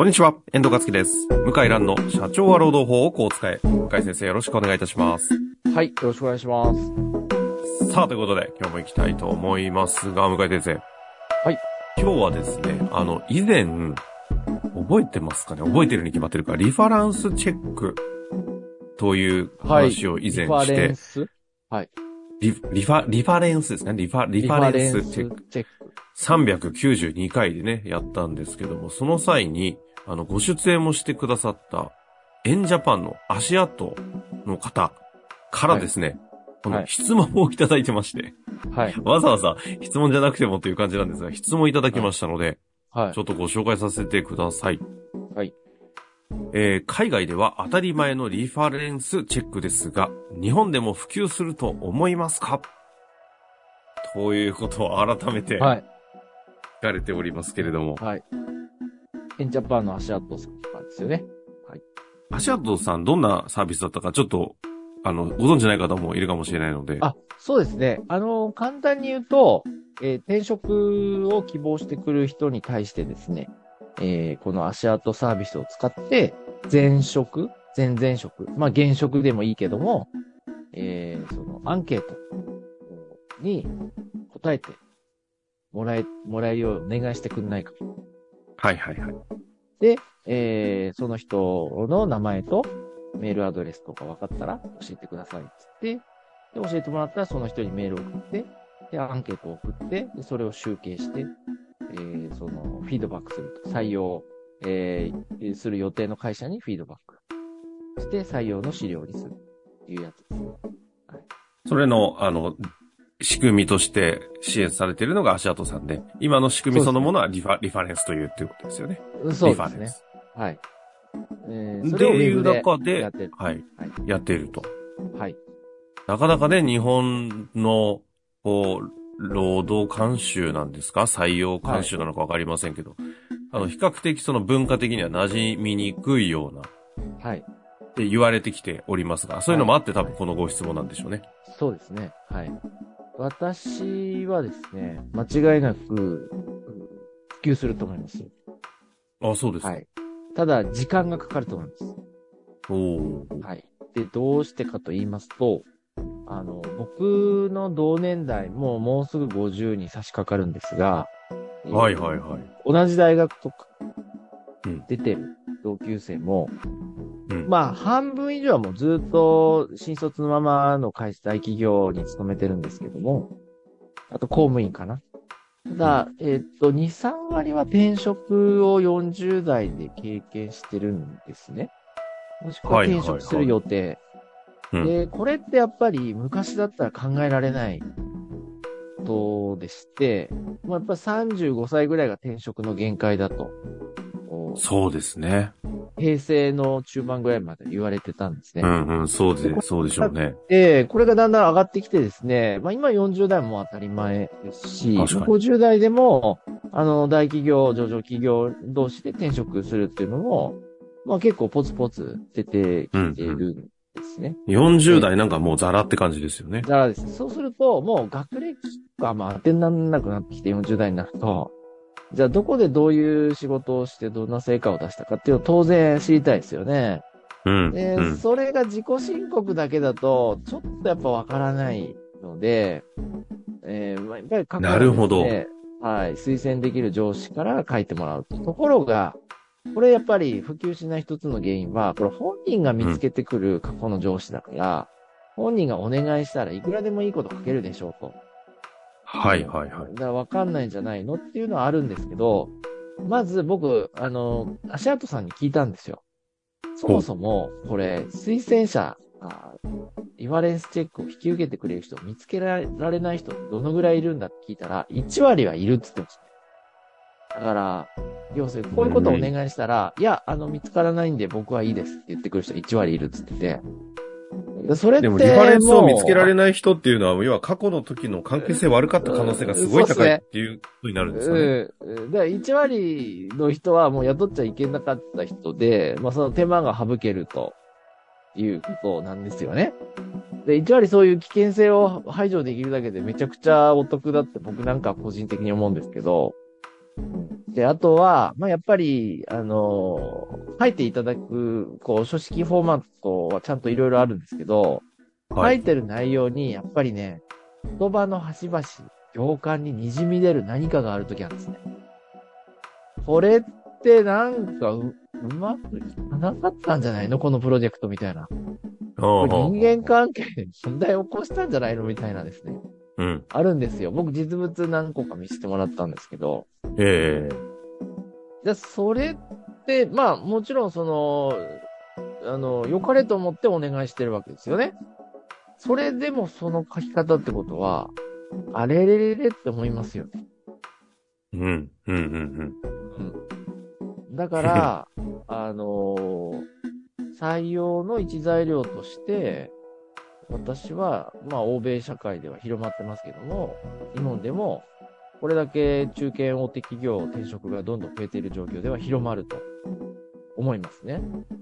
こんにちは、遠藤和樹です。向井蘭の社長は労働法をこう使え。向井先生よろしくお願いいたします。はい、よろしくお願いします。さあ、ということで、今日も行きたいと思いますが、向井先生。はい。今日はですね、あの、以前、覚えてますかね？覚えてるに決まってるか、リファランスチェックという話を以前リファして、レンス？リリファ、リファレンスですね。リファ、リファレンスチェック。チェック。392回でね、やったんですけども、その際に、あの、ご出演もしてくださった、エンジャパンの足跡の方からですね、このはい質問をいただいてまして、はい。わざわざ質問じゃなくてもという感じなんですが、質問いただきましたので、はいち。ょっとご紹介させてください。はい。えー海外では当たり前のリファレンスチェックですが、日本でも普及すると思いますか？ということを改めてはい。聞かれておりますけれども、はい。エンジャパンの足跡さんからですよね。足跡さんどんなサービスだったかちょっと、あの、ご存知ない方もいるかもしれないので。あ、そうですね。あの、簡単に言うと、えー転職を希望してくる人に対してですね、えーこの足跡サービスを使って、前職、前々職、まあ現職でもいいけども、えーそのアンケートに答えてもらえ、もらえるようにお願いしてくんないか。はいはいはい。で、えーその人の名前とメールアドレスとか分かったら教えてくださいっつって、で、教えてもらったらその人にメールを送って、で、アンケートを送って、で、それを集計して、えーその、フィードバックすると。採用、えーする予定の会社にフィードバックして、採用の資料にするっていうやつですね。それの、あの、仕組みとして支援されているのが足跡さんで、今の仕組みそのものはリファ、リファレンスというっていうことですよね。そうですね。リファレンス。はい。えーってそれをウいう中でやってる。はい。はい。やっていると。はい。なかなかね、日本の、こう、労働慣習なんですか？採用慣習なのかわかりませんけど、あの、比較的その文化的には馴染みにくいような、はい。って言われてきておりますが、そういうのもあって多分このご質問なんでしょうね。そうですね。はい。私はですね、間違いなく、うん普及すると思います。あ、そうですか。はい。ただ、時間がかかると思います。おーはい。で、どうしてかと言いますと、あの、僕の同年代、もうもうすぐ50に差し掛かるんですが、はいはいはい。同じ大学とかうん、出てる同級生も、うんまあ、半分以上はもうずっと新卒のままの会社、大企業に勤めてるんですけども、あと公務員かな。ただ、えっと、2、3割は転職を40代で経験してるんですね。もしくははいはいはい転職する予定。うんで、これってやっぱり昔だったら考えられないことでして、まあ、やっぱ35歳ぐらいが転職の限界だと。おそうですね。平成の中盤ぐらいまで言われてたんですね。うんうん、そうで、そうでしょうね。で、これがだんだん上がってきてですね、まあ今40代も当たり前ですし、確かに50代でも、あの、大企業、上場企業同士で転職するっていうのも、まあ結構ポツポツ出てきているんですね。40代なんかもうザラって感じですよねだ。からですね、そうすると、もう学歴がまあ当てにならなくなってきて40代になると、じゃあどこでどういう仕事をしてどんな成果を出したかっていうのを当然知りたいですよね。うん。で、うん。それが自己申告だけだと、ちょっとやっぱわからないので、えーまあ、やっぱり過去のなるほどはい、推薦できる上司から書いてもらうと。ところが、これやっぱり普及しない一つの原因は、これ本人が見つけてくる過去の上司だから、本人がお願いしたらいくらでもいいこと書けるでしょうと。はいはいはい。だからわかんないんじゃないのっていうのはあるんですけど、まず僕、あの、足跡さんに聞いたんですよ。そもそも、これ、推薦者、あリファレンスチェックを引き受けてくれる人を、見つけられない人、どのぐらいいるんだって聞いたら、1割はいるって言ってました。だから、要するに、こういうことをお願いしたら、いや、あの、見つからないんで僕はいいですって言ってくる人1割いるって言ってて、それってでも、リファレンスを見つけられない人っていうのは、要は過去の時の関係性悪かった可能性がすごい高いっていうことになるんですかね。うん。だから1割の人はもう雇っちゃいけなかった人で、まあその手間が省けるということなんですよね。で、1割そういう危険性を排除できるだけでめちゃくちゃお得だって僕なんか個人的に思うんですけど、で、あとは、まあ、やっぱり、あの書いていただく、こう、書式フォーマットはちゃんといろいろあるんですけど、はい。書いてる内容に、やっぱりね、言葉の端々、行間に滲み出る何かがあるときなんですね。これってなんかう、うまくいかなかったんじゃないの？このプロジェクトみたいな。人間関係で問題を起こしたんじゃないの？みたいなですね。うん。あるんですよ。僕実物何個か見せてもらったんですけど。ええで、それって、まあもちろんその、あの、良かれと思ってお願いしてるわけですよね。それでもその書き方ってことは、あれれれれって思いますよね。うん。うん。うん。だから、あのー採用の一材料として、私は、まあ、欧米社会では広まってますけども、日本でも、これだけ中堅大手企業転職がどんどん増えている状況では広まると思いますね。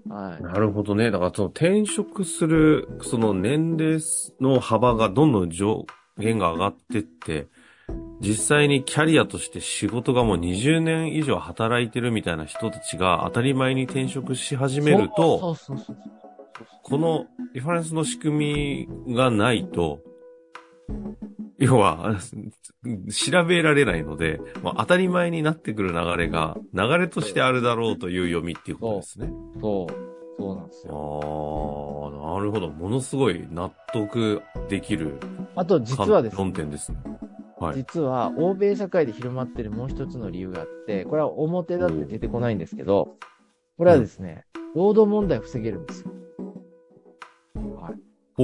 はい。なるほどね。だからその転職する、その年齢の幅がどんどん上限が上がってって、実際にキャリアとして仕事がもう20年以上働いてるみたいな人たちが当たり前に転職し始めると、そうそうそうそうこのリファレンスの仕組みがないと、要は、調べられないので、まあ、当たり前になってくる流れが、流れとしてあるだろうという読みっていうことですね。そう、そうなんですあよ。あ、なるほど。ものすごい納得できるあと、実はですね論点ですね。はい。実は、欧米社会で広まってるもう一つの理由があって、これは表だって出てこないんですけど、これはですね、労働問題を防げるんですよ。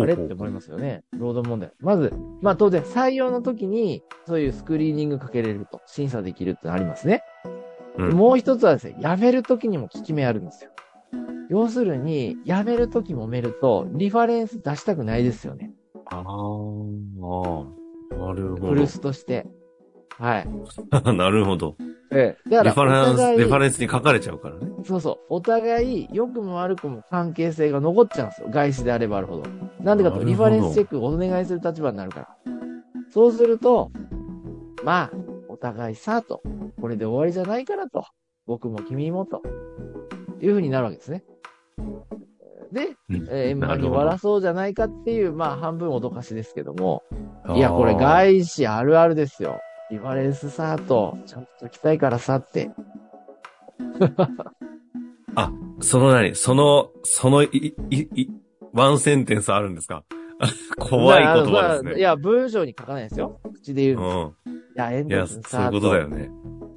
はい。あれって思いますよね。労働問題。まず、まあ当然採用の時に、そういうスクリーニングかけれると、審査できるってのありますね。うんもう一つはですね、辞める時にも効き目あるんですよ。要するに、辞める時もめると、リファレンス出したくないですよね。ああ、なるほど。古巣として。はい。なるほど。ええ。だリから、ファレンス、ファレンスに書かれちゃうからね。そうそう。お互い、良くも悪くも関係性が残っちゃうんですよ。外資であればあるほど。なんでかと、リファレンスチェックをお願いする立場になるから。そうすると、まあ、お互いさ、と。これで終わりじゃないからと。僕も君もと。いうふうになるわけですね。で、うんえー、円満に終わらそうじゃないかっていう、まあ、半分脅かしですけども。いや、これ外資あるあるですよ。リファレンスさ、と、ちゃんと解きたいからさって。その何？その、そのい、い、い、ワンセンテンスあるんですか？怖い言葉ですね。まあいや、文章に書かないですよ。口で言うんですよ。うん。いや、エンド君さそういうことだよね。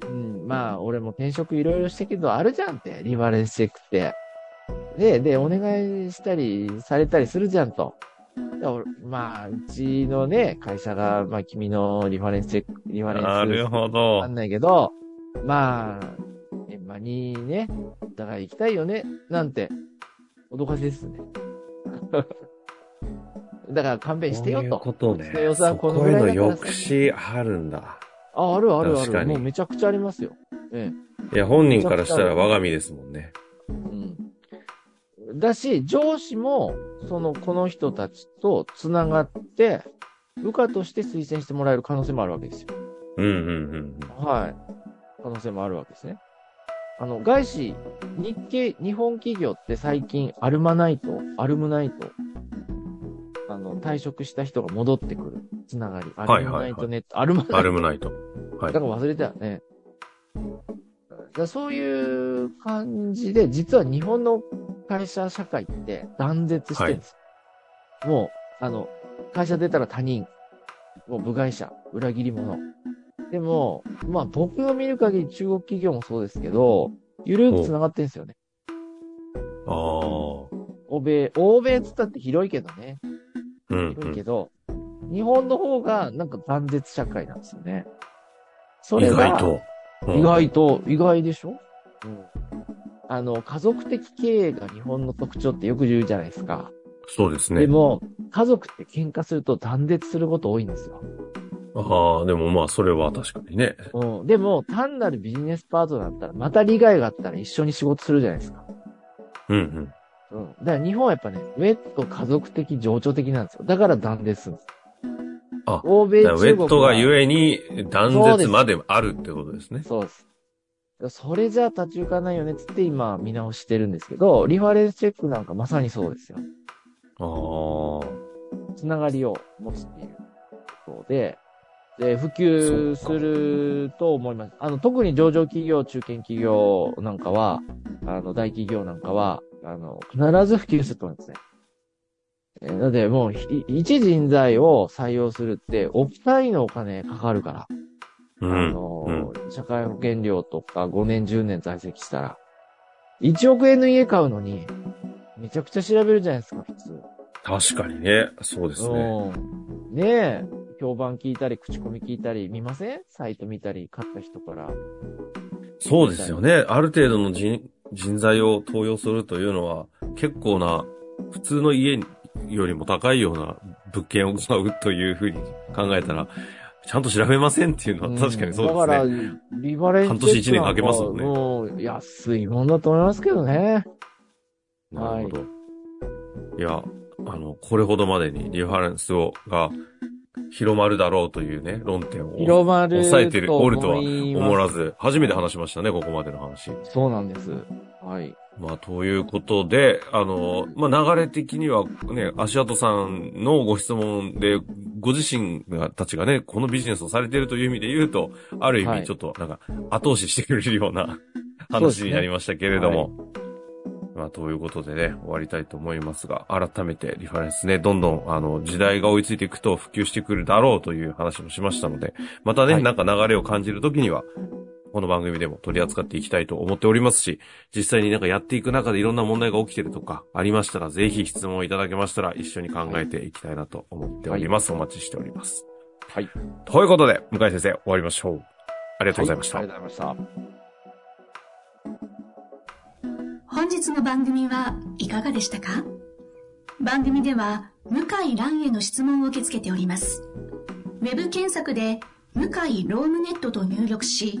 うん、まあ、俺も転職いろいろしたけど、あるじゃんって、リファレンスチェックって。で、で、お願いしたり、されたりするじゃんと。まあ、うちのね、会社が、まあ、君のリファレンスチェック、リファレンス。なるほわどかん。ないけど、まあ、円満にね、お互い行きたいよね、なんて、脅かしですね。だから勘弁してよと。そういうことね予。算そこのぐらいだから抑止あるんだ。あ、あるあるある。もうめちゃくちゃありますよ。えいや、本人からしたら我が身ですもんね。だし、上司も、その、この人たちと繋がって、部下として推薦してもらえる可能性もあるわけですよ。うんうんうんうん。はい。可能性もあるわけですね。あの、外資、日系、日本企業って最近、アルマナイト、アルムナイト、あの、退職した人が戻ってくるつながり。アはいルムナイトネット、アルマナイト。アルムナイト。はいだから忘れたよね。だそういう感じで、実は日本の会社社会って断絶してるんです。もう、あの、会社出たら他人、もう部外者、裏切り者。でも、まあ僕が見る限り中国企業もそうですけど、ゆるく繋がってるんですよね。ああ。欧米、欧米っつったって広いけどね。うん、広いけど、日本の方がなんか断絶社会なんですよね。それ意が外と。うん意外と、意外でしょ？うん。あの、家族的経営が日本の特徴ってよく言うじゃないですか。そうですね。でも、家族って喧嘩すると断絶すること多いんですよ。ああ、でもまあ、それは確かにね。うん。でも、単なるビジネスパートナーだったら、また利害があったら一緒に仕事するじゃないですか。うんうん。うん。だから日本はやっぱね、ウェット家族的、情緒的なんですよ。だから断絶するんです。あ欧米だからウェットがえゆえに断絶まであるってことですね。そうです。それじゃ立ち行かないよねっつって今見直してるんですけど、リファレンスチェックなんかまさにそうですよ。ああ。つながりを持つっていうことで、で、普及すると思います。あの、特に上場企業、中堅企業なんかは、あの、大企業なんかは、あの、必ず普及すると思いますね。えーなので、もう、ひ一人材を採用するって、億単位のお金かかるから。うん。あの、うん社会保険料とか5年、10年在籍したら、1億円の家買うのに、めちゃくちゃ調べるじゃないですか、普通。確かにね。そうですね。うん。ねえ、評判聞いたり、口コミ聞いたり、見ません？サイト見たり、買った人から。そうですよね。ある程度の人人材を登用するというのは、結構な、普通の家よりも高いような物件を買うというふうに考えたら、ちゃんと調べませんっていうのは確かにそうですね。んだから、リバレンス半年一年かけますもんねもう、安いもんだと思いますけどね。なるほど。いや、あの、これほどまでにリファレンスを、が広まるだろうというね、論点を広まる抑えてる、とおるとは思わず、初めて話しましたね、ここまでの話。そうなんです。はい。まあ、ということで、あの、まあ、流れ的にはね、足跡さんのご質問で、ご自身が、たちがね、このビジネスをされているという意味で言うと、ある意はい。味ちょっと、なんか、後押ししてくれるような 話になりましたけれども。まあ、ということでね、終わりたいと思いますが、改めてリファレンスね、どんどん、あの、時代が追いついていくと普及してくるだろうという話もしましたので、またね、はい。なんか流れを感じるときには、この番組でも取り扱っていきたいと思っておりますし、実際になんかやっていく中でいろんな問題が起きてるとかありましたら、ぜひ質問いただけましたら一緒に考えていきたいなと思っております。お待ちしております。はい。ということで、向井先生、終わりましょう。ありがとうございました。はありがとうございました。本日の番組はいかがでしたか？番組では向井蘭への質問を受け付けております。ウェブ検索で向井ロームネットと入力し、